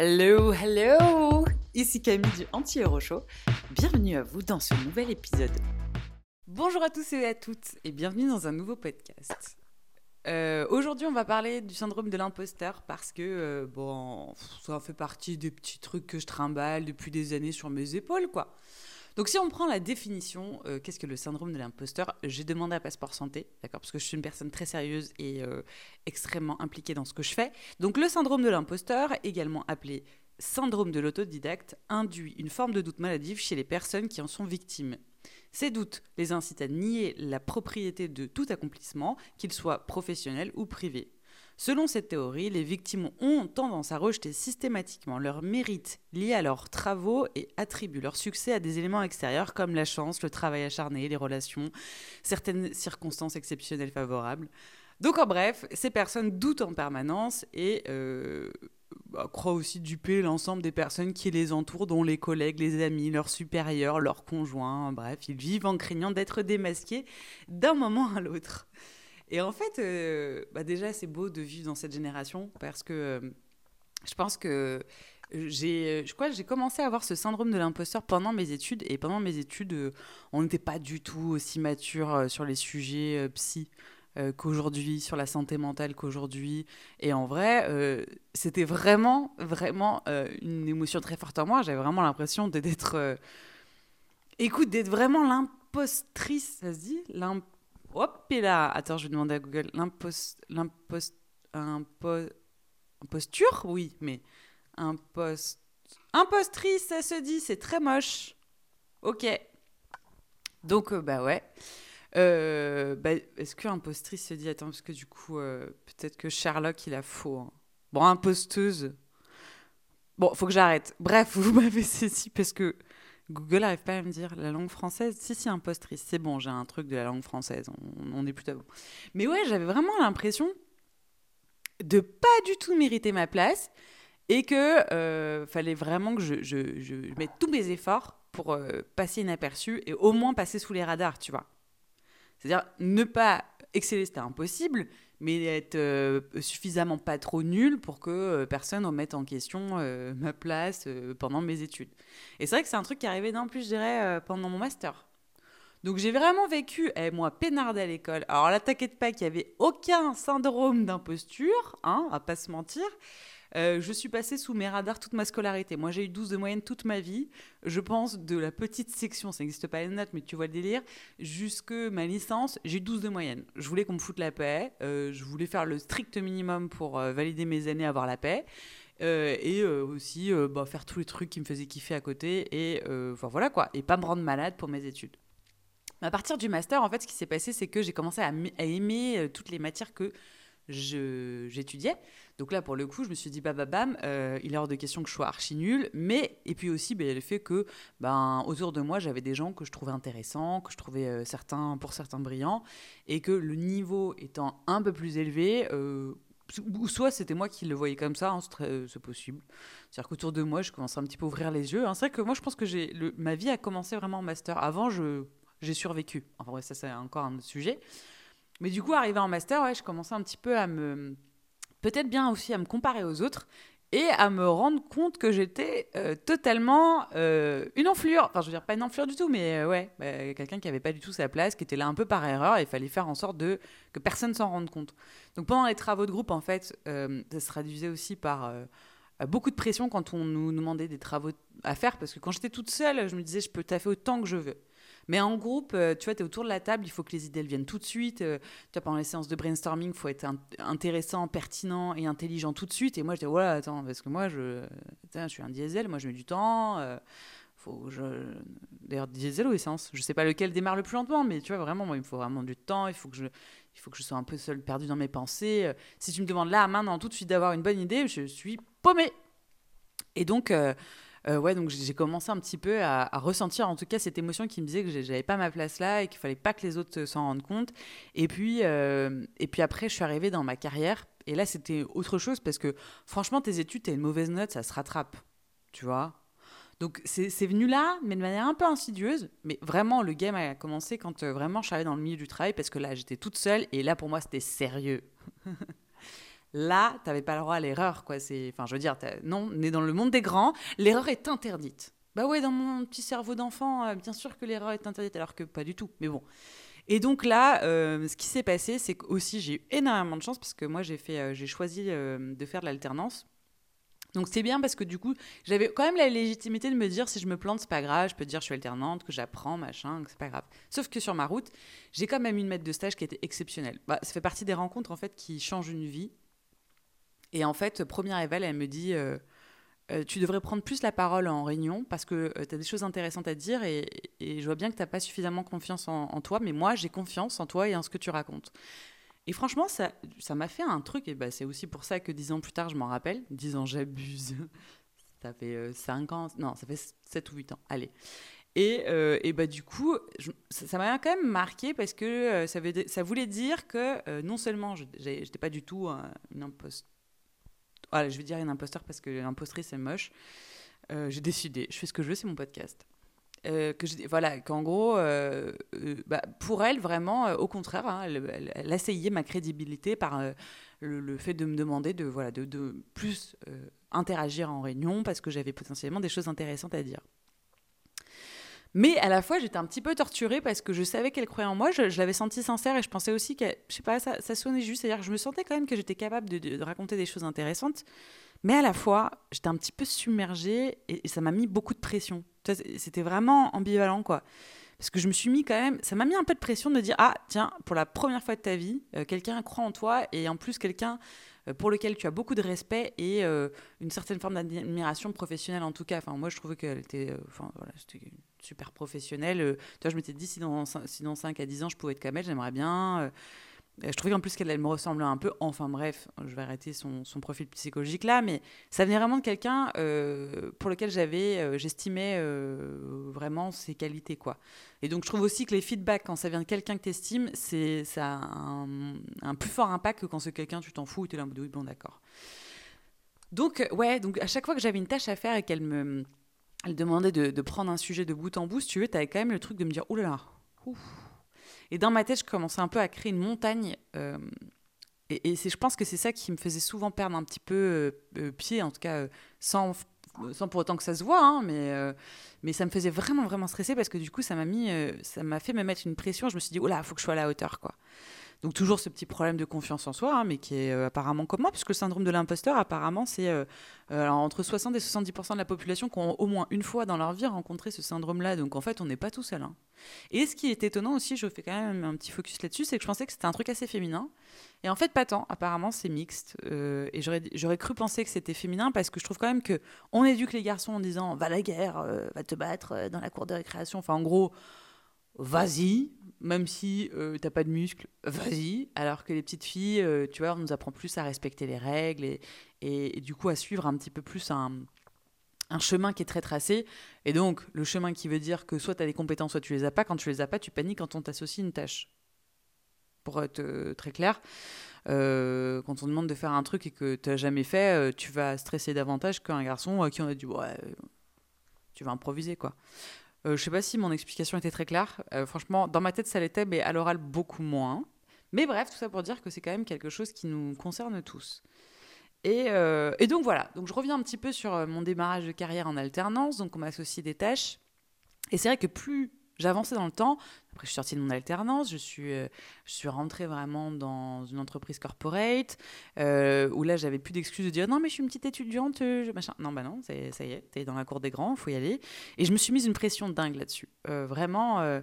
Hello, hello Ici Camille du Anti-Euro Show. Bienvenue à vous dans ce nouvel épisode. Bonjour à tous et à toutes et bienvenue dans un nouveau podcast. Euh, aujourd'hui, on va parler du syndrome de l'imposteur parce que, euh, bon, ça fait partie des petits trucs que je trimballe depuis des années sur mes épaules, quoi. Donc, si on prend la définition, euh, qu'est-ce que le syndrome de l'imposteur J'ai demandé à Passeport Santé, d'accord, parce que je suis une personne très sérieuse et extrêmement impliquée dans ce que je fais. Donc, le syndrome de l'imposteur, également appelé syndrome de l'autodidacte, induit une forme de doute maladive chez les personnes qui en sont victimes. Ces doutes les incitent à nier la propriété de tout accomplissement, qu'il soit professionnel ou privé. Selon cette théorie, les victimes ont tendance à rejeter systématiquement leurs mérites liés à leurs travaux et attribuent leur succès à des éléments extérieurs comme la chance, le travail acharné, les relations, certaines circonstances exceptionnelles favorables. Donc en bref, ces personnes doutent en permanence et euh, bah, croient aussi duper l'ensemble des personnes qui les entourent, dont les collègues, les amis, leurs supérieurs, leurs conjoints, bref, ils vivent en craignant d'être démasqués d'un moment à l'autre. Et en fait, euh, bah déjà, c'est beau de vivre dans cette génération parce que euh, je pense que j'ai, commencé à avoir ce syndrome de l'imposteur pendant mes études. Et pendant mes études, euh, on n'était pas du tout aussi mature sur les sujets psy qu'aujourd'hui, sur la santé mentale qu'aujourd'hui. Et en vrai, c'était vraiment, vraiment une émotion très forte en moi. J'avais vraiment l'impression d'être. écoute, d'être vraiment l'impostrice, ça se dit? Hop, et là, attends, je vais demander à Google. L'impost, l'impost, imposture, oui, mais impost, impostrice, ça se dit, c'est très moche. Ok. Donc, euh, bah ouais. Euh, bah, est-ce que impostrice se dit Attends, parce que du coup, euh, peut-être que Sherlock, il a faux. Hein. Bon, imposteuse. Bon, faut que j'arrête. Bref, vous m'avez saisi parce que Google n'arrive pas à me dire la langue française. Si, si, impostrice. C'est bon, j'ai un truc de la langue française. On, est plutôt bon. Mais ouais, j'avais vraiment l'impression de pas du tout mériter ma place et que euh, fallait vraiment que je, mette tous mes efforts pour euh, passer inaperçu et au moins passer sous les radars, tu vois. C'est-à-dire ne pas exceller, c'était impossible, mais être euh, suffisamment pas trop nul pour que euh, personne remette en question euh, ma place pendant mes études. Et c'est vrai que c'est un truc qui est arrivé d'un plus, je dirais, pendant mon master. Donc j'ai vraiment vécu, eh, moi, peinarde à l'école. Alors là, t'inquiète pas qu'il n'y avait aucun syndrome d'imposture, hein, à pas se mentir. Euh, je suis passée sous mes radars toute ma scolarité. Moi, j'ai eu 12 de moyenne toute ma vie. Je pense de la petite section, ça n'existe pas les notes, mais tu vois le délire, jusque ma licence, j'ai eu 12 de moyenne. Je voulais qu'on me foute la paix. Euh, je voulais faire le strict minimum pour euh, valider mes années, avoir la paix. et aussi bah, faire tous les trucs qui me faisaient kiffer à côté. Et enfin, voilà quoi. Et pas me rendre malade pour mes études. À partir du master, en fait, ce qui s'est passé, c'est que j'ai commencé à, aimer toutes les matières que j'étudiais. Donc là, pour le coup, je me suis dit, bah, bah bam, euh, il est hors de question que je sois archi nul. Mais, et puis aussi, bah, le fait que, ben, autour de moi, j'avais des gens que je trouvais intéressants, que je trouvais euh, certains, pour certains brillants, et que le niveau étant un peu plus élevé, euh, ou soit c'était moi qui le voyais comme ça, hein, c'est possible. C'est-à-dire qu'autour de moi, je commençais un petit peu à ouvrir les yeux. Hein. C'est vrai que moi, je pense que j'ai ma vie a commencé vraiment en master. Avant, j'ai survécu. Enfin, ça, c'est encore un autre sujet. Mais du coup, arrivé en master, ouais, je commençais un petit peu à me peut-être bien aussi à me comparer aux autres et à me rendre compte que j'étais euh, totalement euh, une enflure. Enfin, je veux dire, pas une enflure du tout, mais euh, ouais, bah, quelqu'un qui avait pas du tout sa place, qui était là un peu par erreur, et il fallait faire en sorte que personne s'en rende compte. Donc pendant les travaux de groupe, en fait, ça se traduisait aussi par beaucoup de pression quand on nous demandait des travaux à faire, parce que quand j'étais toute seule, je me disais, je peux taffer autant que je veux. Mais en groupe, euh, tu vois, tu es autour de la table, il faut que les idées viennent tout de suite. Euh, tu vois, pendant les séances de brainstorming, il faut être intéressant, pertinent et intelligent tout de suite. Et moi, je dis, voilà, attends, parce que moi, je, je suis un diesel, moi, je mets du temps. Euh, faut. D'ailleurs, diesel ou essence, je sais pas lequel démarre le plus lentement, mais tu vois, vraiment, moi, il me faut vraiment du temps. Il faut que je, il faut que je sois un peu seul, perdu dans mes pensées. Si tu me demandes là, maintenant, tout de suite d'avoir une bonne idée, je suis paumé. Et donc, ouais, donc j'ai commencé un petit peu à, ressentir en tout cas cette émotion qui me disait que j'avais pas ma place là et qu'il fallait pas que les autres s'en rendent compte. Et puis, euh, et puis après, je suis arrivée dans ma carrière et là, c'était autre chose parce que franchement, tes études, tu as une mauvaise note, ça se rattrape, tu vois? Donc c'est venu là, mais de manière un peu insidieuse. Mais vraiment, le game a commencé quand euh, vraiment je suis arrivée dans le milieu du travail parce que là, j'étais toute seule et là, pour moi, c'était sérieux. là, tu n'avais pas le droit à l'erreur, quoi. Enfin, je veux dire, non, on est dans le monde des grands, l'erreur est interdite. Bah ouais, dans mon petit cerveau d'enfant, euh, bien sûr que l'erreur est interdite, alors que pas du tout. Mais bon. Et donc là, euh, ce qui s'est passé, c'est qu'aussi j'ai eu énormément de chance parce que moi j'ai fait, euh, j'ai choisi de faire de l'alternance. Donc c'est bien parce que du coup, j'avais quand même la légitimité de me dire si je me plante, c'est pas grave, je peux dire je suis alternante, que j'apprends, machin, que c'est pas grave. Sauf que sur ma route, j'ai quand même une maître de stage qui était exceptionnelle. Bah, ça fait partie des rencontres en fait qui changent une vie. Et en fait, première éval, elle me dit euh, euh, Tu devrais prendre plus la parole en réunion parce que euh, tu as des choses intéressantes à dire et, je vois bien que tu n'as pas suffisamment confiance en, toi, mais moi, j'ai confiance en toi et en ce que tu racontes. Et franchement, ça m'a fait un truc, et bah, c'est aussi pour ça que dix ans plus tard, je m'en rappelle. Dix ans, j'abuse. ça fait cinq ans, non, ça fait sept ou huit ans. Allez. Et, et, bah, du coup, ça m'a quand même marqué parce que ça, veut, ça, voulait dire que non seulement je n'étais pas du tout une imposte je vais dire une imposteur parce que l'impostrice c'est moche. Euh, j'ai décidé, je fais ce que je veux, c'est mon podcast. Euh, que voilà, qu'en gros, euh, bah, pour elle, vraiment, au contraire, hein, elle, elle, essayait ma crédibilité par le, fait de me demander de, voilà, de plus interagir en réunion parce que j'avais potentiellement des choses intéressantes à dire. Mais à la fois, j'étais un petit peu torturée parce que je savais qu'elle croyait en moi, je, l'avais senti sincère et je pensais aussi que, je sais pas, ça, ça sonnait juste. C'est-à-dire je me sentais quand même que j'étais capable de, raconter des choses intéressantes. Mais à la fois, j'étais un petit peu submergée et, ça m'a mis beaucoup de pression. C'était vraiment ambivalent, quoi. Parce que je me suis mis quand même, ça m'a mis un peu de pression de me dire, ah, tiens, pour la première fois de ta vie, euh, quelqu'un croit en toi et en plus quelqu'un pour lequel tu as beaucoup de respect et euh, une certaine forme d'admiration professionnelle en tout cas. Enfin, moi, je trouvais qu'elle était, enfin, voilà, c'était super professionnelle. Euh, toi, je m'étais dit, si dans, si dans 5 à 10 ans, je pouvais être comme elle, j'aimerais bien. Euh, je trouvais qu'en plus qu'elle me ressemblait un peu. Enfin bref, je vais arrêter son, profil psychologique là, mais ça venait vraiment de quelqu'un euh, pour lequel j'avais, j'estimais vraiment ses qualités quoi. Et donc je trouve aussi que les feedbacks quand ça vient de quelqu'un que tu estimes, c'est ça a un, plus fort impact que quand c'est quelqu'un tu t'en fous et tu es là en mode oui bon d'accord. Donc ouais, donc à chaque fois que j'avais une tâche à faire et qu'elle me elle demandait de, prendre un sujet de bout en bout, si tu veux, tu avais quand même le truc de me dire, là là, Et dans ma tête, je commençais un peu à créer une montagne. Euh, et, je pense que c'est ça qui me faisait souvent perdre un petit peu euh, euh, pied, en tout cas, sans, sans pour autant que ça se voit, hein, mais, mais ça me faisait vraiment, vraiment stresser parce que du coup, ça m'a ça m'a fait me mettre une pression. Je me suis dit, oh là, faut que je sois à la hauteur, quoi. Donc toujours ce petit problème de confiance en soi, hein, mais qui est euh, apparemment commun, puisque le syndrome de l'imposteur, apparemment, c'est euh, euh, entre 60 et 70% de la population qui ont au moins une fois dans leur vie rencontré ce syndrome-là. Donc en fait, on n'est pas tout seul. Hein. Et ce qui est étonnant aussi, je fais quand même un petit focus là-dessus, c'est que je pensais que c'était un truc assez féminin. Et en fait, pas tant. Apparemment, c'est mixte. et j'aurais cru penser que c'était féminin parce que je trouve quand même que on éduque les garçons en disant va à la guerre, va te battre dans la cour de récréation. Enfin, en gros, vas-y, même si euh, t'as pas de muscles, vas-y. Alors que les petites filles, euh, tu vois, on nous apprend plus à respecter les règles et, du coup à suivre un petit peu plus un, chemin qui est très tracé. Et donc, le chemin qui veut dire que soit tu as des compétences, soit tu les as pas. Quand tu les as pas, tu paniques quand on t'associe une tâche. Pour être euh, très clair, quand on demande de faire un truc et que tu n'as jamais fait, tu vas stresser davantage qu'un garçon à qui on a dit ouais, tu vas improviser quoi. Euh, je sais pas si mon explication était très claire. Euh, franchement, dans ma tête, ça l'était, mais à l'oral, beaucoup moins. Mais bref, tout ça pour dire que c'est quand même quelque chose qui nous concerne tous. Et, euh, et, donc voilà, donc je reviens un petit peu sur mon démarrage de carrière en alternance. Donc on m'associe des tâches. Et c'est vrai que plus j'avançais dans le temps. Après, je suis sortie de mon alternance, je suis, euh, je suis rentrée vraiment dans une entreprise corporate, euh, où là, j'avais plus d'excuses de dire non, mais je suis une petite étudiante, je, machin. Non, bah non, ça y est, t'es dans la cour des grands, faut y aller. Et je me suis mise une pression dingue là-dessus. Euh, vraiment.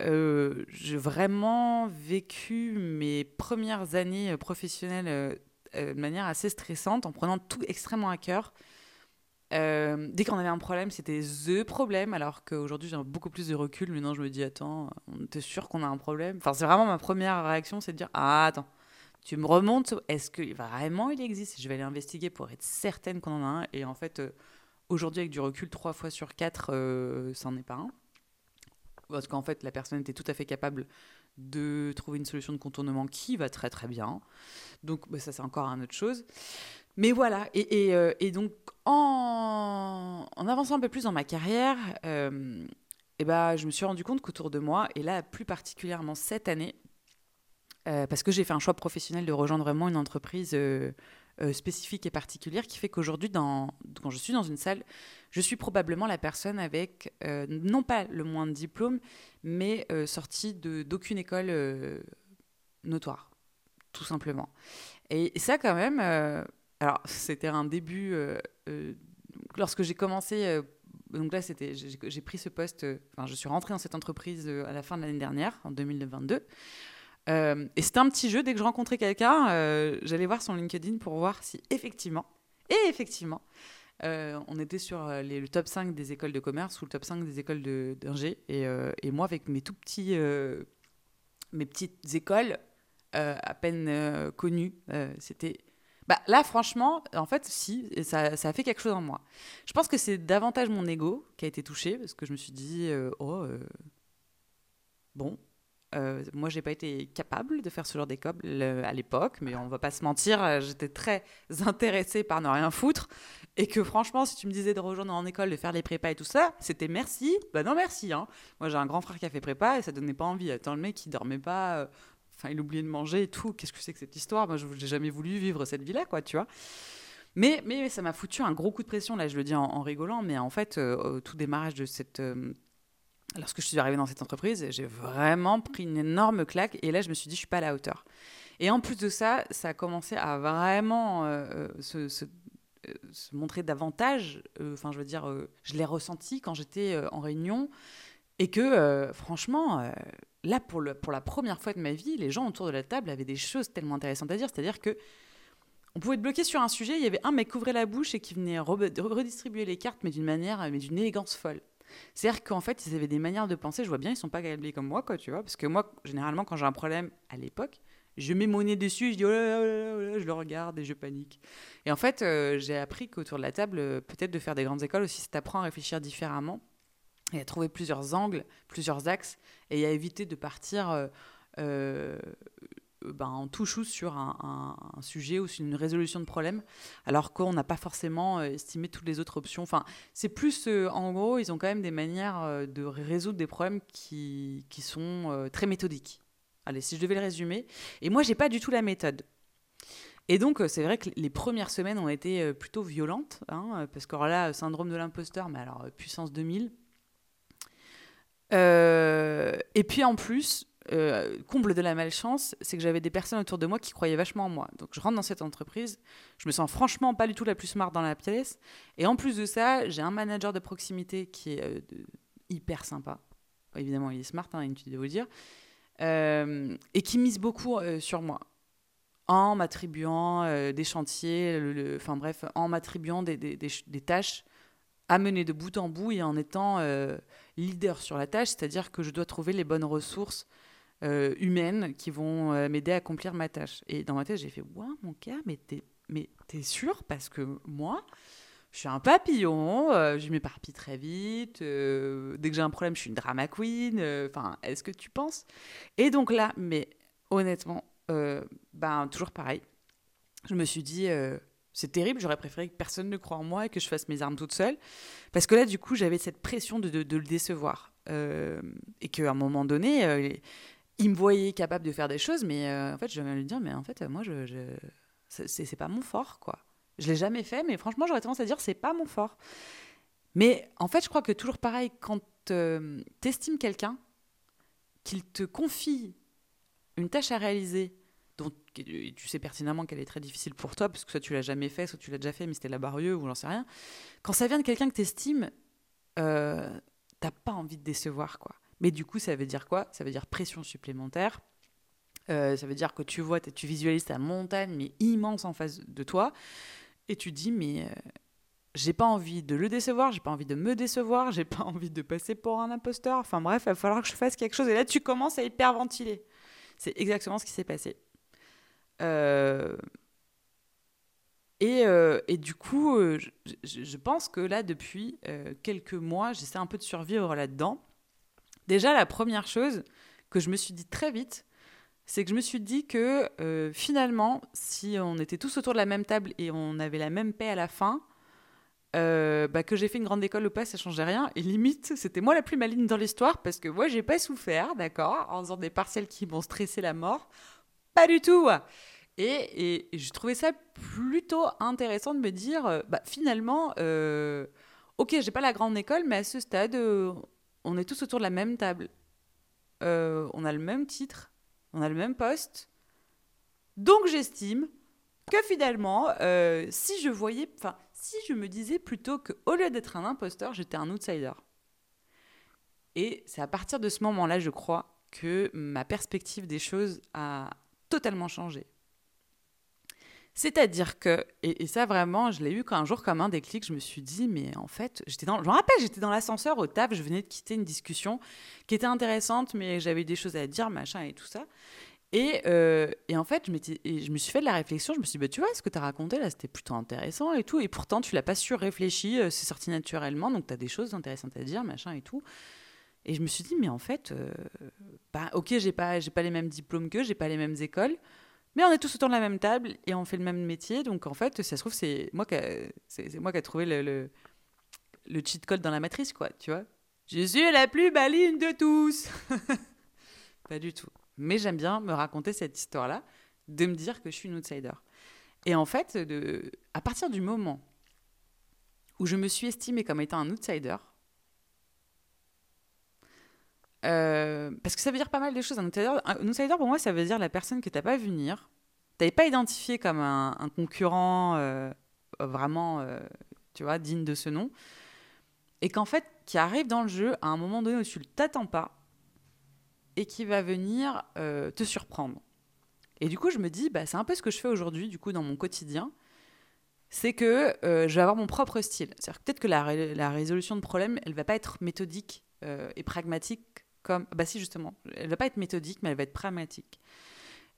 j'ai vraiment vécu mes premières années professionnelles de manière assez stressante, en prenant tout extrêmement à cœur. Euh, dès qu'on avait un problème, c'était THE problème, alors qu'aujourd'hui j'ai beaucoup plus de recul. Maintenant, je me dis, attends, est sûr qu'on a un problème? Enfin, c'est vraiment ma première réaction, c'est de dire, ah, attends, tu me remontes, est-ce que vraiment il existe? Je vais aller investiguer pour être certaine qu'on en a un. Et en fait, euh, aujourd'hui, avec du recul, trois fois sur quatre, euh, ça n'en est pas un. Parce qu'en fait, la personne était tout à fait capable de trouver une solution de contournement qui va très très bien. Donc, bah, ça, c'est encore une autre chose. Mais voilà, et, et, euh, et donc en, en, avançant un peu plus dans ma carrière, euh, et bah, je me suis rendu compte qu'autour de moi, et là plus particulièrement cette année, parce que j'ai fait un choix professionnel de rejoindre vraiment une entreprise spécifique et particulière qui fait qu'aujourd'hui, quand je suis dans une salle, je suis probablement la personne avec, non pas le moins de diplôme, mais sortie d'aucune école notoire, tout simplement. Et, ça, quand même, alors c'était un début, lorsque j'ai commencé donc là, c'était, j'ai pris ce poste, euh, enfin, je suis rentrée dans cette entreprise euh, à la fin de l'année dernière, en 2022. Euh, et c'était un petit jeu. Dès que je rencontrais quelqu'un, j'allais voir son LinkedIn pour voir si effectivement, et effectivement, on était sur le top 5 des écoles de commerce ou le top 5 des écoles d'ingé. Et, et, moi, avec mes tout petits, mes petites écoles à peine connues, c'était bah, là, franchement, en fait, si, ça, a fait quelque chose en moi. Je pense que c'est davantage mon ego qui a été touché, parce que je me suis dit, euh, oh, euh, bon, euh, moi, j'ai pas été capable de faire ce genre d'école à l'époque, mais on va pas se mentir, j'étais très intéressée par ne rien foutre, et que franchement, si tu me disais de rejoindre en école, de faire les prépas et tout ça, c'était merci. Bah non, merci. Hein. Moi, j'ai un grand frère qui a fait prépa et ça donnait pas envie. Attends, le mec, il dormait pas Enfin, il oubliait de manger et tout. Qu'est-ce que c'est que cette histoire? Moi, je n'ai jamais voulu vivre cette vie-là, quoi, tu vois. Mais, mais ça m'a foutu un gros coup de pression, là, je le dis en, rigolant, mais en fait, euh, tout démarrage de cette. Euh, lorsque je suis arrivée dans cette entreprise, j'ai vraiment pris une énorme claque et là, je me suis dit, je suis pas à la hauteur. Et en plus de ça, ça a commencé à vraiment euh, se, se, montrer davantage. Enfin, je veux dire, je l'ai ressenti quand j'étais en réunion et que, franchement là, pour, la première fois de ma vie, les gens autour de la table avaient des choses tellement intéressantes à dire. C'est-à-dire que on pouvait être bloqué sur un sujet, il y avait un mec qui ouvrait la bouche et qui venait redistribuer les cartes, mais d'une manière, mais d'une élégance folle. C'est-à-dire qu'en fait, ils avaient des manières de penser, je vois bien, ils sont pas câblés comme moi, quoi, tu vois. Parce que moi, généralement, quand j'ai un problème à l'époque, je mets mon nez dessus, je dis oh là là, là, je le regarde et je panique. Et en fait, euh, j'ai appris qu'autour de la table, euh, peut-être de faire des grandes écoles aussi, ça t'apprend à réfléchir différemment et à trouver plusieurs angles, plusieurs axes, et à éviter de partir euh, euh, ben, en tout chou sur un, sujet ou sur une résolution de problème, alors qu'on n'a pas forcément euh, estimé toutes les autres options. Enfin, c'est plus, en gros, ils ont quand même des manières de résoudre des problèmes qui, qui sont très méthodiques. Allez, si je devais le résumer. Et moi, j'ai pas du tout la méthode. Et donc, c'est vrai que les premières semaines ont été plutôt violentes, hein, parce que là, syndrome de l'imposteur, mais alors puissance 2000. Euh, et puis en plus, euh, comble de la malchance, c'est que j'avais des personnes autour de moi qui croyaient vachement en moi. Donc je rentre dans cette entreprise, je me sens franchement pas du tout la plus smart dans la pièce. Et en plus de ça, j'ai un manager de proximité qui est euh, hyper sympa. Évidemment, il est smart, hein, inutile de vous dire. et qui mise beaucoup sur moi. En m'attribuant des chantiers, enfin bref, en m'attribuant des, tâches à mener de bout en bout et en étant leader sur la tâche, c'est-à-dire que je dois trouver les bonnes ressources euh, humaines qui vont euh, m'aider à accomplir ma tâche. Et dans ma tête, j'ai fait Waouh, mon t'es, mais t'es sûr? Parce que moi, je suis un papillon, euh, je m'éparpille très vite. dès que j'ai un problème, je suis une drama queen. Enfin, est-ce que tu penses? Et donc là, mais honnêtement, ben, toujours pareil. Je me suis dit c'est terrible, j'aurais préféré que personne ne croie en moi et que je fasse mes armes toute seule. Parce que là, du coup, j'avais cette pression de, de, le décevoir. Euh, et qu'à un moment donné, euh, il me voyait capable de faire des choses, mais euh, en fait, je vais lui dire, mais en fait, moi, je, je c'est pas mon fort, quoi. Je l'ai jamais fait, mais franchement, j'aurais tendance à dire, c'est pas mon fort. Mais en fait, je crois que toujours pareil, quand tu estimes quelqu'un, qu'il te confie une tâche à réaliser, tu sais pertinemment qu'elle est très difficile pour toi, parce que soit tu l'as jamais fait, soit tu l'as déjà fait, mais c'était laborieux ou j'en sais rien. Quand ça vient de quelqu'un que tu estimes, euh, t'as pas envie de décevoir, quoi. Mais du coup, ça veut dire quoi? Ça veut dire pression supplémentaire. Euh, ça veut dire que tu vois, tu visualises ta montagne, mais immense en face de toi, et tu dis, mais euh, j'ai pas envie de le décevoir, j'ai pas envie de me décevoir, j'ai pas envie de passer pour un imposteur. Enfin bref, il va falloir que je fasse quelque chose. Et là, tu commences à hyperventiler. C'est exactement ce qui s'est passé. Euh, et, euh, et, du coup, euh, je, pense que là, depuis quelques mois, j'essaie un peu de survivre là-dedans. Déjà, la première chose que je me suis dit très vite, c'est que je me suis dit que finalement, si on était tous autour de la même table et on avait la même paix à la fin, bah, que j'ai fait une grande école ou pas, ça changeait rien. Et limite, c'était moi la plus maligne dans l'histoire parce que moi, j'ai pas souffert, d'accord, en faisant des partiels qui m'ont stressé la mort pas du tout. Et, je trouvais ça plutôt intéressant de me dire, euh, bah, finalement, euh, ok, j'ai pas la grande école, mais à ce stade, euh, on est tous autour de la même table. on a le même titre, on a le même poste. Donc j'estime que finalement, si je voyais, enfin, si je me disais plutôt qu'au lieu d'être un imposteur, j'étais un outsider. Et c'est à partir de ce moment-là, je crois, que ma perspective des choses a totalement changé. C'est-à-dire que, et, ça vraiment, je l'ai eu un jour comme un déclic, je me suis dit, mais en fait, j'étais dans, je me rappelle, j'étais dans l'ascenseur au taf, je venais de quitter une discussion qui était intéressante, mais j'avais des choses à dire, machin et tout ça. Et, euh, et en fait, je, me suis fait de la réflexion, je me suis dit, bah, tu vois, ce que tu as raconté là, c'était plutôt intéressant et tout, et pourtant, tu l'as pas su réfléchir, euh, c'est sorti naturellement, donc tu as des choses intéressantes à dire, machin et tout. Et je me suis dit, mais en fait, euh, bah, ok, j'ai pas, j'ai pas les mêmes diplômes qu'eux, j'ai pas les mêmes écoles, mais on est tous autour de la même table et on fait le même métier. Donc en fait, ça se trouve, c'est moi qui c'est, moi qui ai trouvé le, le, cheat code dans la matrice, quoi, tu vois. Je suis la plus maligne de tous. pas du tout. Mais j'aime bien me raconter cette histoire-là, de me dire que je suis une outsider. Et en fait, de, à partir du moment où je me suis estimée comme étant un outsider, euh, parce que ça veut dire pas mal de choses. Un outsider, pour moi, ça veut dire la personne que tu n'as pas vu venir. Tu n'avais pas identifié comme un, concurrent euh, vraiment, euh, tu vois, digne de ce nom. Et qu'en fait, qui arrive dans le jeu à un moment donné où tu ne t'attends pas et qui va venir te surprendre. Et du coup, je me dis, bah, c'est un peu ce que je fais aujourd'hui, du coup, dans mon quotidien. C'est que je vais avoir mon propre style. C'est-à-dire peut-être que la, résolution de problème, elle va pas être méthodique et pragmatique comme. Bah, si, justement. Elle va pas être méthodique, mais elle va être pragmatique.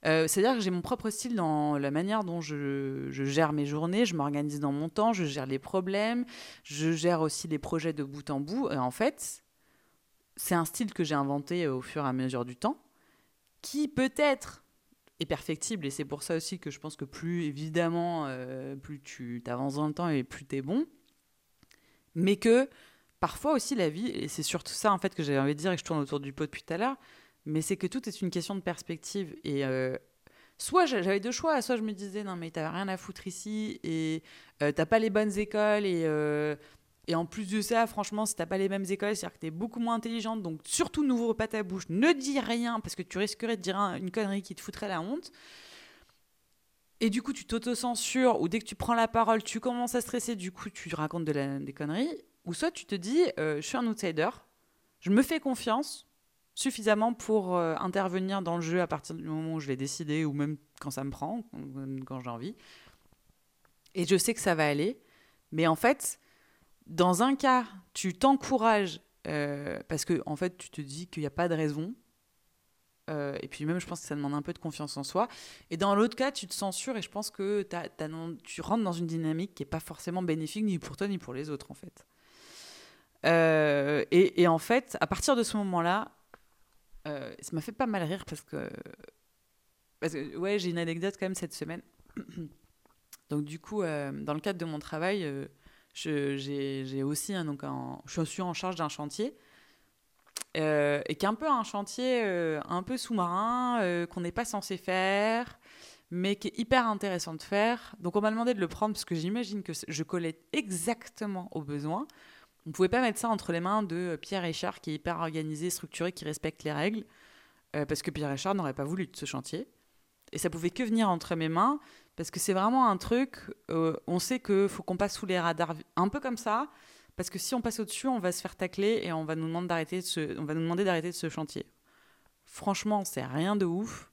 Euh, c'est-à-dire que j'ai mon propre style dans la manière dont je, gère mes journées, je m'organise dans mon temps, je gère les problèmes, je gère aussi les projets de bout en bout. Et en fait, c'est un style que j'ai inventé au fur et à mesure du temps, qui peut-être est perfectible, et c'est pour ça aussi que je pense que plus évidemment, euh, plus tu avances dans le temps et plus tu es bon, mais que parfois aussi la vie, et c'est surtout ça en fait que j'avais envie de dire et que je tourne autour du pot depuis tout à l'heure, mais c'est que tout est une question de perspective. Et euh, soit j'avais deux choix, soit je me disais non mais t'as rien à foutre ici et euh, t'as pas les bonnes écoles et, euh, et en plus de ça, franchement, si t'as pas les mêmes écoles, c'est-à-dire que t'es beaucoup moins intelligente, donc surtout n'ouvre pas ta bouche, ne dis rien parce que tu risquerais de dire une connerie qui te foutrait la honte. Et du coup, tu t'auto-censures, ou dès que tu prends la parole, tu commences à stresser, du coup, tu racontes de des conneries. Ou soit tu te dis, euh, je suis un outsider, je me fais confiance suffisamment pour euh, intervenir dans le jeu à partir du moment où je l'ai décidé, ou même quand ça me prend, quand j'ai envie. Et je sais que ça va aller. Mais en fait, dans un cas, tu t'encourages euh, parce que en fait, tu te dis qu'il n'y a pas de raison. et puis même, je pense que ça demande un peu de confiance en soi. Et dans l'autre cas, tu te censures et je pense que tu rentres dans une dynamique qui n'est pas forcément bénéfique ni pour toi ni pour les autres, en fait. Euh, et, en fait, à partir de ce moment-là, euh, ça m'a fait pas mal rire parce que, parce que ouais, j'ai une anecdote quand même cette semaine. donc du coup, euh, dans le cadre de mon travail, j'ai aussi un, donc je suis en charge d'un chantier et qui est un peu un chantier un peu sous-marin qu'on n'est pas censé faire mais qui est hyper intéressant de faire. Donc on m'a demandé de le prendre parce que j'imagine que je collais exactement aux besoins. On ne pouvait pas mettre ça entre les mains de Pierre Richard, qui est hyper organisé, structuré, qui respecte les règles, euh, parce que Pierre Richard n'aurait pas voulu de ce chantier. Et ça pouvait que venir entre mes mains, parce que c'est vraiment un truc, euh, on sait qu'il faut qu'on passe sous les radars, un peu comme ça, parce que si on passe au-dessus, on va se faire tacler et on va nous demander d'arrêter ce, ce chantier. Franchement, c'est rien de ouf,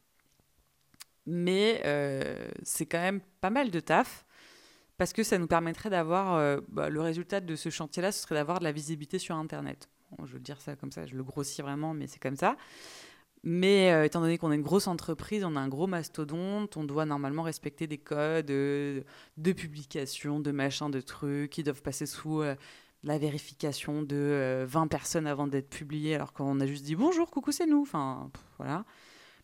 mais euh, c'est quand même pas mal de taf parce que ça nous permettrait d'avoir euh, bah, le résultat de ce chantier-là, ce serait d'avoir de la visibilité sur Internet. je veux dire ça comme ça, je le grossis vraiment, mais c'est comme ça. Mais euh, étant donné qu'on est une grosse entreprise, on a un gros mastodonte, on doit normalement respecter des codes euh, de publication, de machin, de trucs qui doivent passer sous la vérification de 20 personnes avant d'être publiés, alors qu'on a juste dit bonjour, coucou, c'est nous. Enfin, voilà.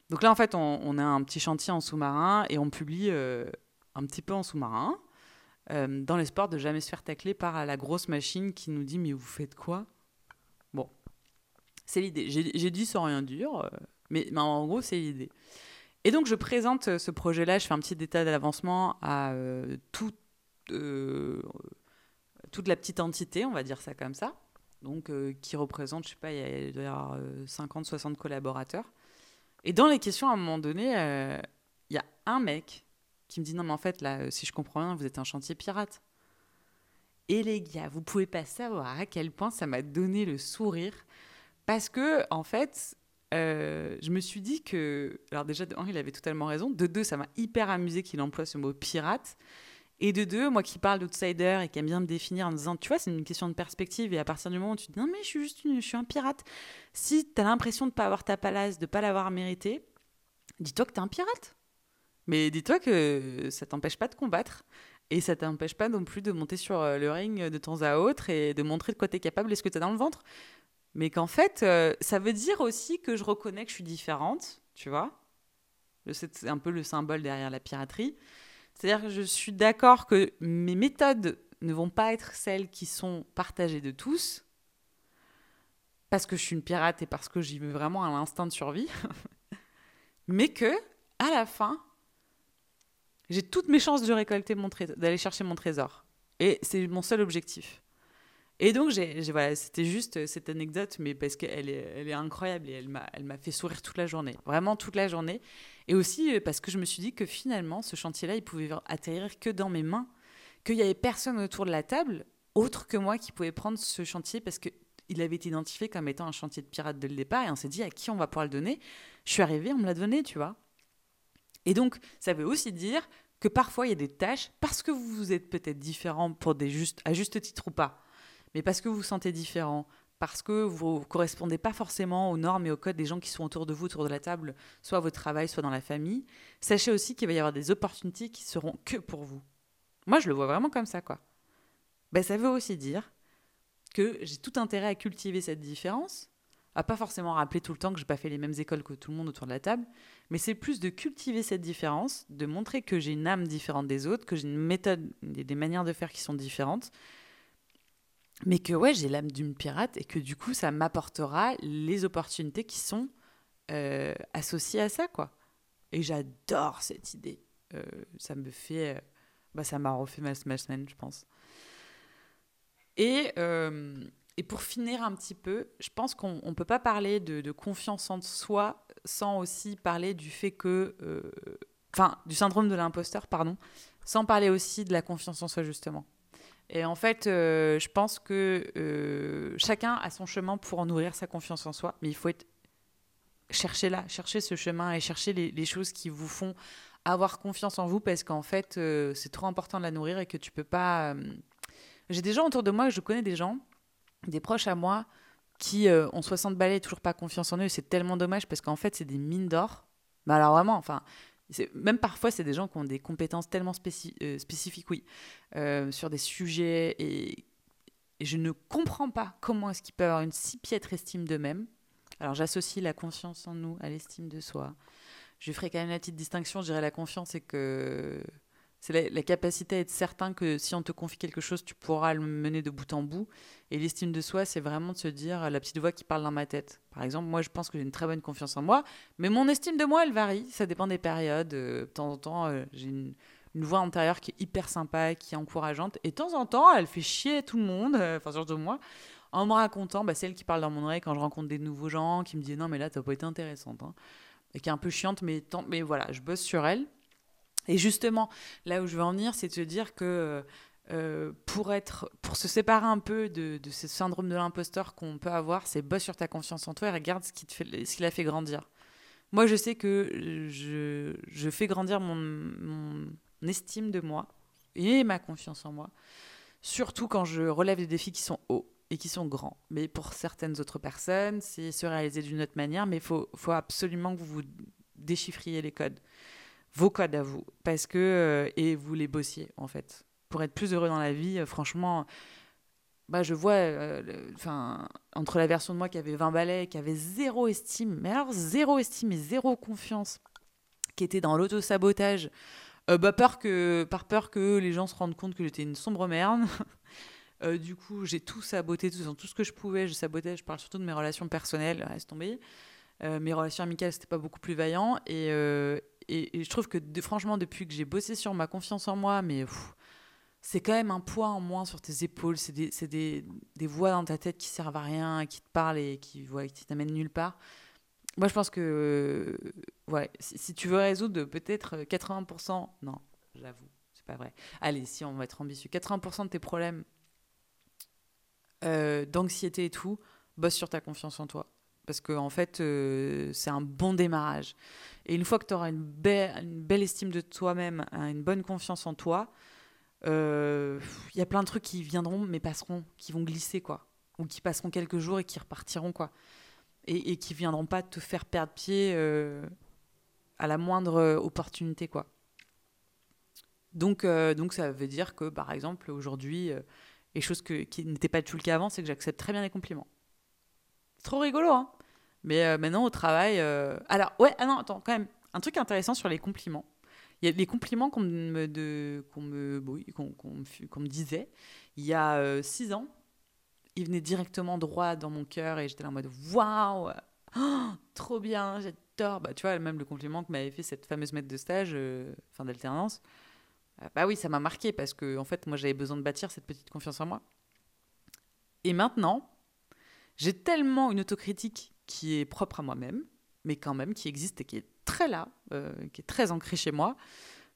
Donc là, en fait, on, a un petit chantier en sous-marin et on publie un petit peu en sous-marin. Euh, dans l'espoir de jamais se faire tacler par la grosse machine qui nous dit mais vous faites quoi? Bon, c'est l'idée. J'ai dit sans rien dire, euh, mais, en gros c'est l'idée. Et donc, je présente ce projet-là, je fais un petit état d'avancement à tout, toute la petite entité, on va dire ça comme ça, donc qui représente, je sais pas, il y a, 50-60 collaborateurs. Et dans les questions, à un moment donné, il y a un mec qui me dit non mais en fait là, si je comprends bien, vous êtes un chantier pirate. Et les gars, vous pouvez pas savoir à quel point ça m'a donné le sourire parce que en fait, euh, je me suis dit que alors déjà de il avait totalement raison. De deux, ça m'a hyper amusé qu'il emploie ce mot pirate. Et de deux, moi qui parle d'outsider et qui aime bien me définir en disant, tu vois, c'est une question de perspective. Et à partir du moment où tu te dis, non, mais je suis juste je suis un pirate. Si tu as l'impression de ne pas avoir ta place, de ne pas l'avoir mérité, dis-toi que tu es un pirate. Mais dis-toi que ça t'empêche pas de combattre. Et ça t'empêche pas non plus de monter sur euh, le ring de temps à autre et de montrer de quoi tu es capable et ce que tu as dans le ventre. Mais qu'en fait, euh, ça veut dire aussi que je reconnais que je suis différente, tu vois. C'est un peu le symbole derrière la piraterie. C'est-à-dire que je suis d'accord que mes méthodes ne vont pas être celles qui sont partagées de tous, parce que je suis une pirate et parce que j'y vais vraiment à l'instinct de survie, mais que, à la fin, j'ai toutes mes chances de récolter mon d'aller chercher mon trésor. Et c'est mon seul objectif. Et donc, j'ai, voilà, c'était juste euh, cette anecdote, mais parce qu'elle est, elle est incroyable et elle m'a, fait sourire toute la journée, vraiment toute la journée. Et aussi euh, parce que je me suis dit que finalement, ce chantier-là, il pouvait atterrir que dans mes mains, qu'il n'y avait personne autour de la table, autre que moi, qui pouvait prendre ce chantier parce qu'il avait été identifié comme étant un chantier de pirate dès le départ. Et on s'est dit à qui on va pouvoir le donner? Je suis arrivée, on me l'a donné, tu vois. Et donc, ça veut aussi dire que parfois, il y a des tâches, parce que vous êtes peut-être différent pour des juste, à juste titre ou pas, mais parce que vous vous sentez différent, parce que vous ne correspondez pas forcément aux normes et aux codes des gens qui sont autour de vous, autour de la table, soit à votre travail, soit dans la famille, sachez aussi qu'il va y avoir des opportunités qui seront que pour vous. Moi, je le vois vraiment comme ça, quoi. Ben, ça veut aussi dire que j'ai tout intérêt à cultiver cette différence, à pas forcément rappeler tout le temps que j'ai pas fait les mêmes écoles que tout le monde autour de la table, mais c'est plus de cultiver cette différence, de montrer que j'ai une âme différente des autres, que j'ai une méthode, des manières de faire qui sont différentes, mais que ouais, j'ai l'âme d'une pirate et que du coup, ça m'apportera les opportunités qui sont euh, associées à ça, quoi. Et j'adore cette idée. Euh, ça me fait, euh, bah, ça m'a refait ma, semaine, je pense. Et pour finir un petit peu, je pense qu'on ne peut pas parler de, confiance en soi sans aussi parler du fait que. Euh, enfin, du syndrome de l'imposteur, pardon, sans parler aussi de la confiance en soi, justement. Et en fait, euh, je pense que euh, chacun a son chemin pour en nourrir sa confiance en soi, mais il faut être chercher là, chercher ce chemin et chercher les, choses qui vous font avoir confiance en vous, parce qu'en fait, c'est trop important de la nourrir et que tu peux pas. J'ai des gens autour de moi, je connais des gens des proches à moi qui euh, ont 60 balais et toujours pas confiance en eux. C'est tellement dommage parce qu'en fait, c'est des mines d'or. Mais alors vraiment, enfin, même parfois, c'est des gens qui ont des compétences tellement euh, spécifiques, oui, euh, sur des sujets. Et, je ne comprends pas comment est-ce qu'ils peuvent avoir une si piètre estime d'eux-mêmes. Alors j'associe la confiance en nous à l'estime de soi. Je ferai quand même la petite distinction, je dirais la confiance, c'est que c'est la, capacité à être certain que si on te confie quelque chose, tu pourras le mener de bout en bout. Et l'estime de soi, c'est vraiment de se dire la petite voix qui parle dans ma tête. Par exemple, moi, je pense que j'ai une très bonne confiance en moi, mais mon estime de moi, elle varie. Ça dépend des périodes. Euh, de temps en temps, euh, j'ai une, voix intérieure qui est hyper sympa, qui est encourageante. Et de temps en temps, elle fait chier tout le monde, euh, enfin, surtout moi, en me racontant, bah, celle qui parle dans mon oreille quand je rencontre des nouveaux gens, qui me dit non, mais là, t'as pas été intéressante. Hein. Et qui est un peu chiante, mais, tant, mais voilà, je bosse sur elle. Et justement, là où je veux en venir, c'est de se dire que euh, pour, être, pour se séparer un peu de, ce syndrome de l'imposteur qu'on peut avoir, c'est bosse sur ta confiance en toi et regarde ce qui, te fait, ce qui l'a fait grandir. Moi, je sais que je, fais grandir mon, estime de moi et ma confiance en moi, surtout quand je relève des défis qui sont hauts et qui sont grands. Mais pour certaines autres personnes, c'est se réaliser d'une autre manière, mais il faut absolument que vous vous déchiffriez les codes vos codes à vous parce que euh, et vous les bossiez en fait pour être plus heureux dans la vie euh, franchement bah je vois euh, enfin entre la version de moi qui avait 20 balais qui avait zéro estime mais alors zéro estime et zéro confiance qui était dans l'auto-sabotage bah peur que par peur que les gens se rendent compte que j'étais une sombre merde du coup j'ai tout saboté tout, ce que je pouvais je sabotais je parle surtout de mes relations personnelles laisse tomber mes relations amicales, c'était pas beaucoup plus vaillant. Et, et, je trouve que franchement, depuis que j'ai bossé sur ma confiance en moi, mais c'est quand même un poids en moins sur tes épaules. C'est des, des, des, voix dans ta tête qui servent à rien, qui te parlent et qui, ouais, qui t'amènent nulle part. Moi, je pense que ouais, si, tu veux résoudre peut-être 80%, non, j'avoue, c'est pas vrai. Allez, si on va être ambitieux, 80% de tes problèmes euh, d'anxiété et tout, bosse sur ta confiance en toi. Parce qu'en en fait, euh, c'est un bon démarrage. Et une fois que tu auras une, belle estime de toi-même, hein, une bonne confiance en toi, il euh, y a plein de trucs qui viendront, mais passeront, qui vont glisser, quoi. Ou qui passeront quelques jours et qui repartiront, quoi. Et, et qui viendront pas te faire perdre pied euh, à la moindre opportunité, quoi. Donc, donc ça veut dire que, par exemple, aujourd'hui, et chose que, qui n'était pas tout le cas avant, c'est que j'accepte très bien les compliments. Trop rigolo, hein Mais maintenant, au travail... Alors, ouais, ah non, attends, quand même, un truc intéressant sur les compliments. Il y a les compliments qu'on me, qu'on me, qu'on, me disait il y a euh, six ans. Ils venaient directement droit dans mon cœur et j'étais là en mode waouh, oh, trop bien, j'adore. Bah, tu vois, même le compliment que m'avait fait cette fameuse maître de stage, euh, fin d'alternance, euh, bah oui, ça m'a marqué parce que en fait, moi, j'avais besoin de bâtir cette petite confiance en moi. Et maintenant, j'ai tellement une autocritique qui est propre à moi-même, mais quand même qui existe et qui est très là, euh, qui est très ancré chez moi,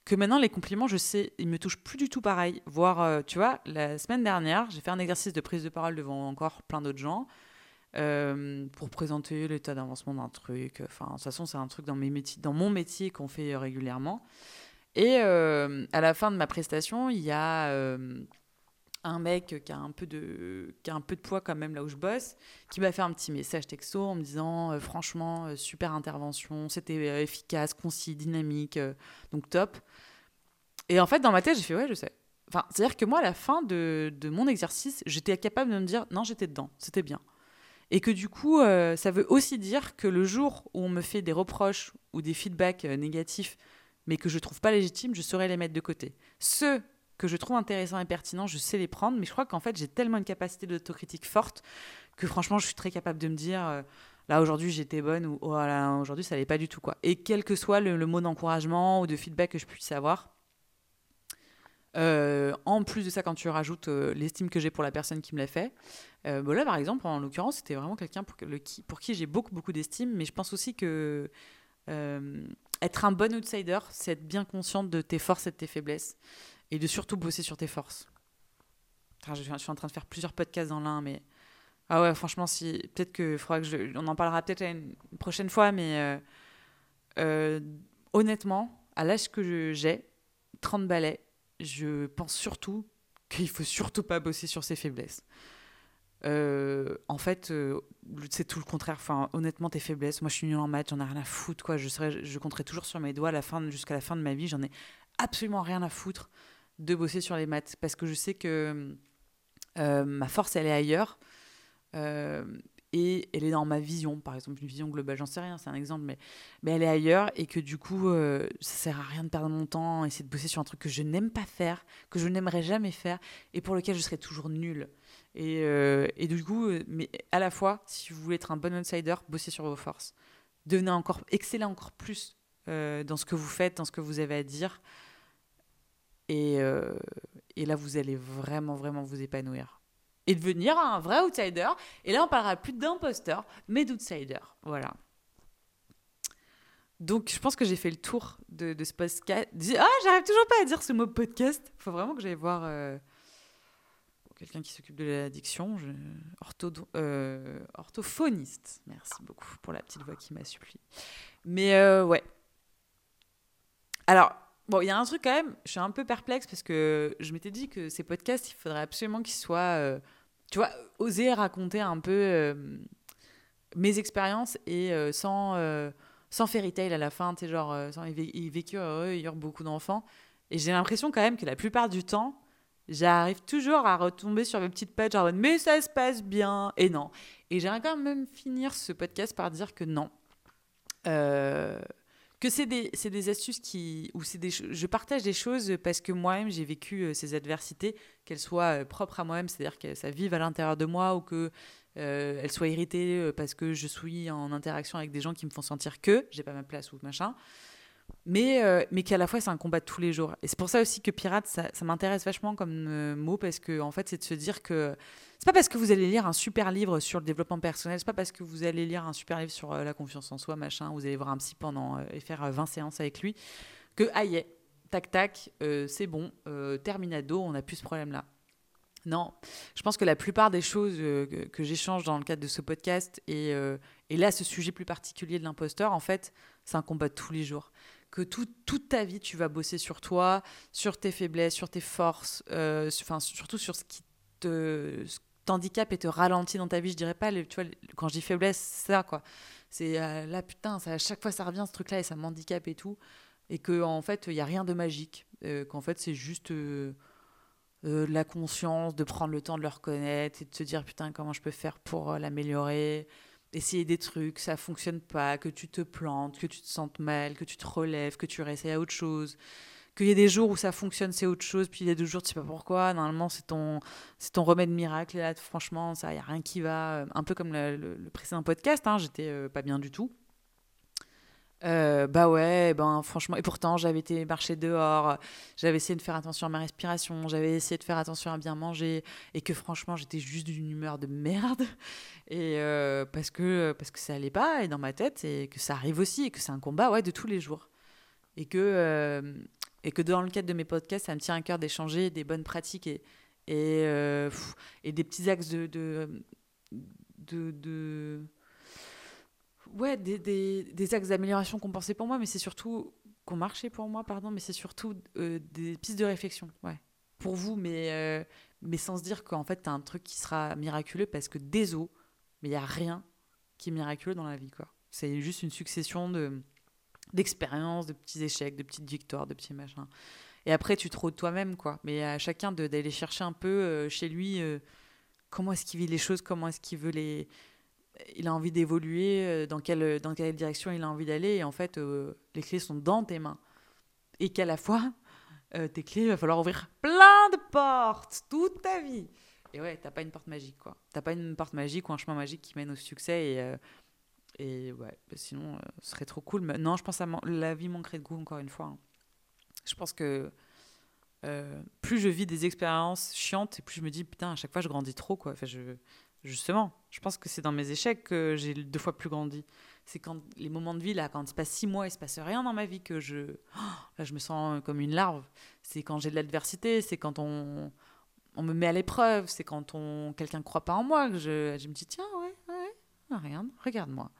que maintenant les compliments, je sais, ils me touchent plus du tout pareil. Voire, euh, tu vois, la semaine dernière, j'ai fait un exercice de prise de parole devant encore plein d'autres gens euh, pour présenter l'état d'avancement d'un truc. Enfin, de toute façon, c'est un truc dans, mes métiers, dans mon métier qu'on fait régulièrement. Et à la fin de ma prestation, il y a un mec qui a un peu de qui a un peu de poids quand même là où je bosse qui m'a fait un petit message texto en me disant euh, franchement euh, super intervention c'était euh, efficace concis dynamique donc top. Et en fait dans ma tête j'ai fait ouais je sais. Enfin c'est à dire que moi à la fin de, de mon exercice j'étais capable de me dire non j'étais dedans c'était bien. Et que du coup ça veut aussi dire que le jour où on me fait des reproches ou des feedbacks négatifs mais que je trouve pas légitimes je saurais les mettre de côté. Ceux que je trouve intéressants et pertinents, je sais les prendre, mais je crois qu'en fait, j'ai tellement une capacité d'autocritique forte que franchement, je suis très capable de me dire euh, là aujourd'hui j'étais bonne ou oh aujourd'hui ça n'allait pas du tout quoi. Et quel que soit le, mot d'encouragement ou de feedback que je puisse avoir, euh, en plus de ça, quand tu rajoutes euh, l'estime que j'ai pour la personne qui me l'a fait, bon là par exemple, en l'occurrence, c'était vraiment quelqu'un pour, qui, pour qui j'ai beaucoup beaucoup d'estime, mais je pense aussi que être un bon outsider, c'est être bien consciente de tes forces et de tes faiblesses et de surtout bosser sur tes forces. je, suis en train de faire plusieurs podcasts dans l'un, mais ah ouais, franchement, si peut-être que on en parlera peut-être une, prochaine fois, mais euh, euh, honnêtement, à l'âge que j'ai, 30 balais, je pense surtout qu'il faut surtout pas bosser sur ses faiblesses. Euh, en fait, c'est tout le contraire. Honnêtement, tes faiblesses. Moi, je suis nulle en maths, j'en ai rien à foutre. Quoi. Je, serais, je compterai toujours sur mes doigts jusqu'à la fin de ma vie. J'en ai absolument rien à foutre de bosser sur les maths parce que je sais que euh, ma force, elle est ailleurs. Euh, et elle est dans ma vision, par exemple, une vision globale, j'en sais rien, c'est un exemple, mais, mais elle est ailleurs et que du coup, euh, ça sert à rien de perdre mon temps, essayer de bosser sur un truc que je n'aime pas faire, que je n'aimerais jamais faire et pour lequel je serais toujours nulle. Et, et, du coup, mais à la fois, si vous voulez être un bon outsider, bossez sur vos forces. Devenez encore, excellez encore plus dans ce que vous faites, dans ce que vous avez à dire. Et, euh, et là, vous allez vraiment, vraiment vous épanouir. Et devenir un vrai outsider. Et là, on parlera plus d'imposteur, mais d'outsider. Voilà. Donc, je pense que j'ai fait le tour de, ce podcast. Ah, j'arrive toujours pas à dire ce mot podcast. Il faut vraiment que j'aille voir euh, quelqu'un qui s'occupe de l'addiction. Euh, orthophoniste. Merci beaucoup pour la petite voix qui m'a supplié. Mais ouais. Alors, Bon, il y a un truc quand même, je suis un peu perplexe parce que je m'étais dit que ces podcasts, il faudrait absolument qu'ils soient, euh, tu vois, oser raconter un peu euh, mes expériences et euh, sans, sans fairy tale à la fin, tu sais, genre, sans ils vécurent heureux, ils eurent beaucoup d'enfants. Et j'ai l'impression quand même que la plupart du temps, j'arrive toujours à retomber sur mes petites pages en mode, mais ça se passe bien. Et non. Et j'aimerais quand même finir ce podcast par dire que non que c'est des, des astuces qui. Ou c'est des, je partage des choses parce que moi-même, j'ai vécu euh, ces adversités, qu'elles soient euh, propres à moi-même, c'est-à-dire que ça vive à l'intérieur de moi ou que. Euh, soient irritées parce que je suis en interaction avec des gens qui me font sentir que j'ai pas ma place ou machin mais, euh, mais qu'à la fois c'est un combat de tous les jours. Et c'est pour ça aussi que pirate, ça, m'intéresse vachement comme euh, mot, parce que en fait, c'est de se dire que c'est pas parce que vous allez lire un super livre sur le développement personnel, c'est pas parce que vous allez lire un super livre sur euh, la confiance en soi, machin, vous allez voir un psy pendant et faire 20 séances avec lui, que aïe, ah, tac tac, c'est bon, terminado, on n'a plus ce problème-là. Non, je pense que la plupart des choses que, que j'échange dans le cadre de ce podcast, et, et là, ce sujet plus particulier de l'imposteur, en fait, c'est un combat de tous les jours que toute ta vie, tu vas bosser sur toi, sur tes faiblesses, sur tes forces, euh, surtout sur ce qui te t'handicape et te ralentit dans ta vie. Je dirais pas, tu vois, quand je dis faiblesse, c'est ça, quoi. C'est euh, là, putain, à chaque fois, ça revient, ce truc-là, et ça m'handicape et tout. Et qu'en en fait, il n'y a rien de magique. Euh, qu'en fait, c'est juste la conscience, de prendre le temps de le reconnaître et de se dire, putain, comment je peux faire pour l'améliorer essayer des trucs, ça fonctionne pas, que tu te plantes, que tu te sentes mal, que tu te relèves, que tu réessayes à autre chose. Qu'il y ait des jours où ça fonctionne, c'est autre chose, puis il y a des jours, tu sais pas pourquoi, normalement c'est ton, c'est ton remède miracle, et là franchement, ça, n'y a rien qui va. Un peu comme le, précédent podcast, hein, j'étais euh, pas bien du tout. Euh, bah ouais, ben franchement, et pourtant j'avais été marcher dehors, j'avais essayé de faire attention à ma respiration, j'avais essayé de faire attention à bien manger, et que franchement j'étais juste d'une humeur de merde, et euh, parce que parce que ça allait pas, et dans ma tête, et que ça arrive aussi, et que c'est un combat ouais de tous les jours, et que euh, et que dans le cadre de mes podcasts, ça me tient à cœur d'échanger des bonnes pratiques et et, des petits axes de ouais, des, des, des axes d'amélioration qu'on pensait pour moi, mais c'est surtout qu'on marchait pour moi, pardon, mais c'est surtout euh, des pistes de réflexion, ouais, pour vous, mais, euh, mais sans se dire qu'en fait, tu as un truc qui sera miraculeux parce que des os, mais il n'y a rien qui est miraculeux dans la vie, quoi. C'est juste une succession de d'expériences, de petits échecs, de petites victoires, de petits machins. Et après, tu te toi-même, quoi. Mais à chacun d'aller chercher un peu euh, chez lui comment est-ce qu'il vit les choses, comment est-ce qu'il veut les, il a envie d'évoluer, euh, dans quelle, dans quelle direction il a envie d'aller. Et en fait, euh, les clés sont dans tes mains. Et qu'à la fois, euh, tes clés, il va falloir ouvrir plein de portes toute ta vie. Et ouais, t'as pas une porte magique, quoi. T'as pas une porte magique ou un chemin magique qui mène au succès. Et, et ouais, bah, sinon, ce serait trop cool. Mais non, je pense que la vie manquerait de goût, encore une fois. Hein. Je pense que plus je vis des expériences chiantes, et plus je me dis, putain, à chaque fois, je grandis trop, quoi. Enfin, je Justement, je pense que c'est dans mes échecs que j'ai deux fois plus grandi. C'est quand les moments de vie, là, quand il se passe six mois, il se passe rien dans ma vie, que je, je me sens comme une larve. C'est quand j'ai de l'adversité, c'est quand on, on me met à l'épreuve, c'est quand on quelqu'un ne croit pas en moi, que je, je me dis, tiens, ouais, ouais, ah, regarde, regarde-moi.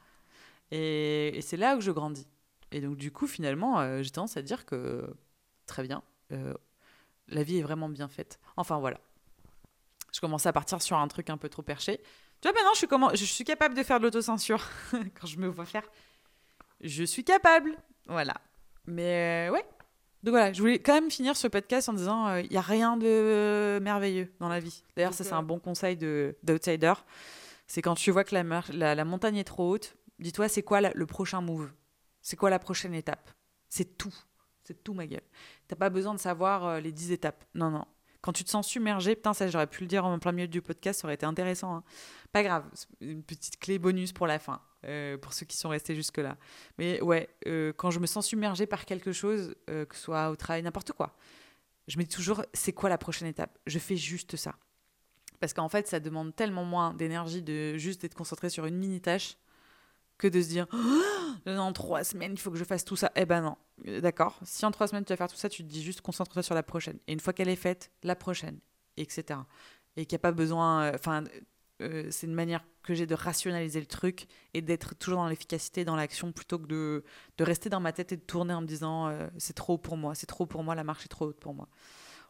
Et, et c'est là où je grandis. Et donc, du coup, finalement, euh, j'ai tendance à dire que, très bien, euh, la vie est vraiment bien faite. Enfin, voilà je commençais à partir sur un truc un peu trop perché. Tu vois, maintenant, je suis, comment... je suis capable de faire de l'autocensure quand je me vois faire. Je suis capable. Voilà. Mais euh, ouais. Donc voilà, je voulais quand même finir ce podcast en disant il euh, n'y a rien de merveilleux dans la vie. D'ailleurs, ça, c'est un bon conseil d'outsider. C'est quand tu vois que la, la, montagne est trop haute, dis-toi, c'est quoi le prochain move? C'est quoi la prochaine étape? C'est tout. C'est tout, ma gueule. T'as pas besoin de savoir euh, les 10 étapes. Non, non quand tu te sens submergé, putain, ça j'aurais pu le dire en plein milieu du podcast, ça aurait été intéressant. Hein. Pas grave, une petite clé bonus pour la fin, euh, pour ceux qui sont restés jusque-là. Mais ouais, euh, quand je me sens submergé par quelque chose, euh, que ce soit au travail, n'importe quoi, je me dis toujours, c'est quoi la prochaine étape? Je fais juste ça. Parce qu'en fait, ça demande tellement moins d'énergie de juste être concentré sur une mini tâche que de se dire oh, dans trois semaines il faut que je fasse tout ça. Eh ben non, d'accord. Si en trois semaines tu vas faire tout ça, tu te dis juste concentre-toi sur la prochaine. Et une fois qu'elle est faite, la prochaine, etc. Et qu'il n'y a pas besoin. Euh, enfin, euh, c'est une manière que j'ai de rationaliser le truc et d'être toujours dans l'efficacité, dans l'action, plutôt que de, de, rester dans ma tête et de tourner en me disant euh, c'est trop pour moi, c'est trop pour moi, la marche est trop haute pour moi.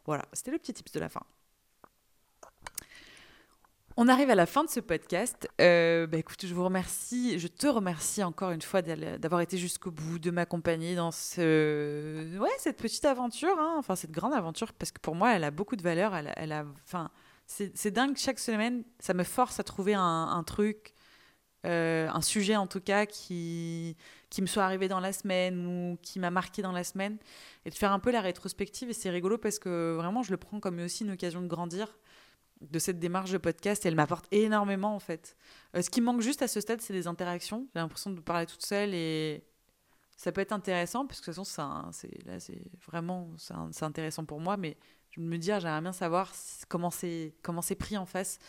Voilà, c'était le petit tips de la fin. On arrive à la fin de ce podcast. Euh, bah, écoute, je vous remercie, je te remercie encore une fois d'avoir été jusqu'au bout, de m'accompagner dans ce, cette petite aventure, hein. enfin cette grande aventure, parce que pour moi, elle a beaucoup de valeur. Elle, enfin, c'est dingue chaque semaine, ça me force à trouver un, truc euh, un sujet en tout cas qui, qui me soit arrivé dans la semaine ou qui m'a marqué dans la semaine, et de faire un peu la rétrospective. Et c'est rigolo parce que vraiment, je le prends comme aussi une occasion de grandir de cette démarche de podcast elle m'apporte énormément en fait. Euh, ce qui manque juste à ce stade, c'est des interactions. J'ai l'impression de parler toute seule et ça peut être intéressant parce que de toute façon, c'est, là, c'est vraiment c'est, intéressant pour moi, mais je me dis, ah, j'aimerais bien savoir comment c'est, comment c'est pris en face.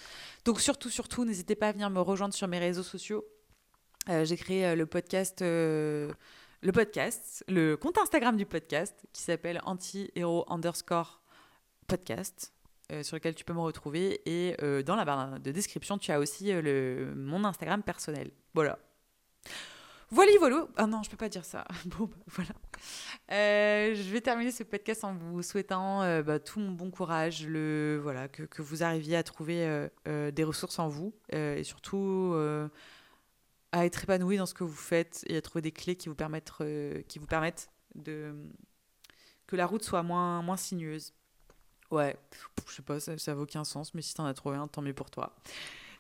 Donc surtout, surtout, n'hésitez pas à venir me rejoindre sur mes réseaux sociaux. Euh, j'ai créé euh, le podcast, le podcast, le compte Instagram du podcast qui s'appelle anti-héros underscore podcast. Euh, sur lequel tu peux me retrouver. Et euh, dans la barre de description, tu as aussi euh, le, mon Instagram personnel. Voilà. Voilà, voilà. Ah non, je peux pas dire ça. Bon, bah, voilà. je vais terminer ce podcast en vous souhaitant bah, tout mon bon courage, le voilà, que, que vous arriviez à trouver des ressources en vous et surtout à être épanoui dans ce que vous faites et à trouver des clés qui vous permettent, qui vous permettent de que la route soit moins, moins sinueuse. Ouais, je sais pas, ça n'a aucun sens, mais si t'en as trouvé un, tant mieux pour toi.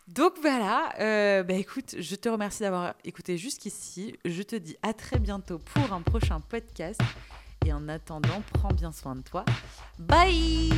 Donc voilà, euh, bah écoute, je te remercie d'avoir écouté jusqu'ici. Je te dis à très bientôt pour un prochain podcast. Et en attendant, prends bien soin de toi. Bye